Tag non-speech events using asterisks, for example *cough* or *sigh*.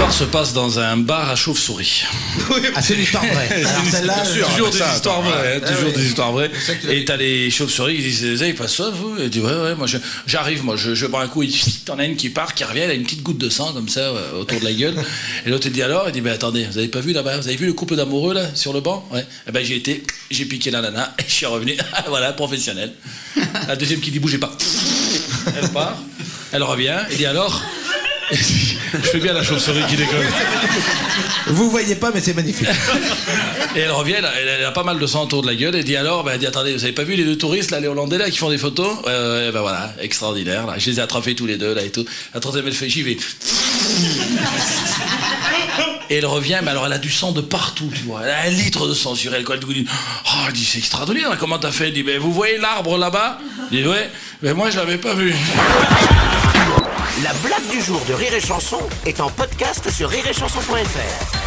L'histoire se passe dans un bar à chauve-souris. Ah, c'est l'histoire vraie. Alors celle-là, C'est toujours des histoires vraies, hein, toujours des histoires vraies. Ça que tu Et t'as les chauves-souris qui disent, vous avez pas ça, vous Et dit, ouais, ouais, moi je- j'arrive, moi je, je bois un coup, il t'en as une qui part, qui revient, elle a une petite goutte de sang comme ça euh, autour de la gueule. Et l'autre il dit alors, il dit, ben attendez, vous avez pas vu là-bas, vous avez vu le couple d'amoureux là, sur le banc Ouais. Et ben j'ai été, j'ai piqué la nana, et je suis revenu, *laughs* voilà, professionnel. La deuxième qui dit, bougez pas. Elle part, elle revient, et dit alors Je fais bien la chauve-souris qui déconne. vous voyez pas, mais c'est magnifique. *laughs* Et elle revient, elle a, elle a pas mal de sang autour de la gueule, et dit alors, ben, elle dit attendez, vous avez pas vu les deux touristes, là, les Hollandais, là, qui font des photos? Ouais, ouais, ouais, ben voilà, extraordinaire, là. Je les ai attrapés tous les deux, là, et tout. La troisième, elle fait, j'y vais. Et elle revient, mais alors elle a du sang de partout, tu vois. Elle a un litre de sang sur elle, quoi. Elle lui dit, oh, elle dit, c'est extraordinaire, comment t'as fait? Elle dit, ben, vous voyez l'arbre là-bas? Elle dit, ouais, mais moi, je l'avais pas vu. Du jour de Rire et Chanson est en podcast sur rireetchanson.fr.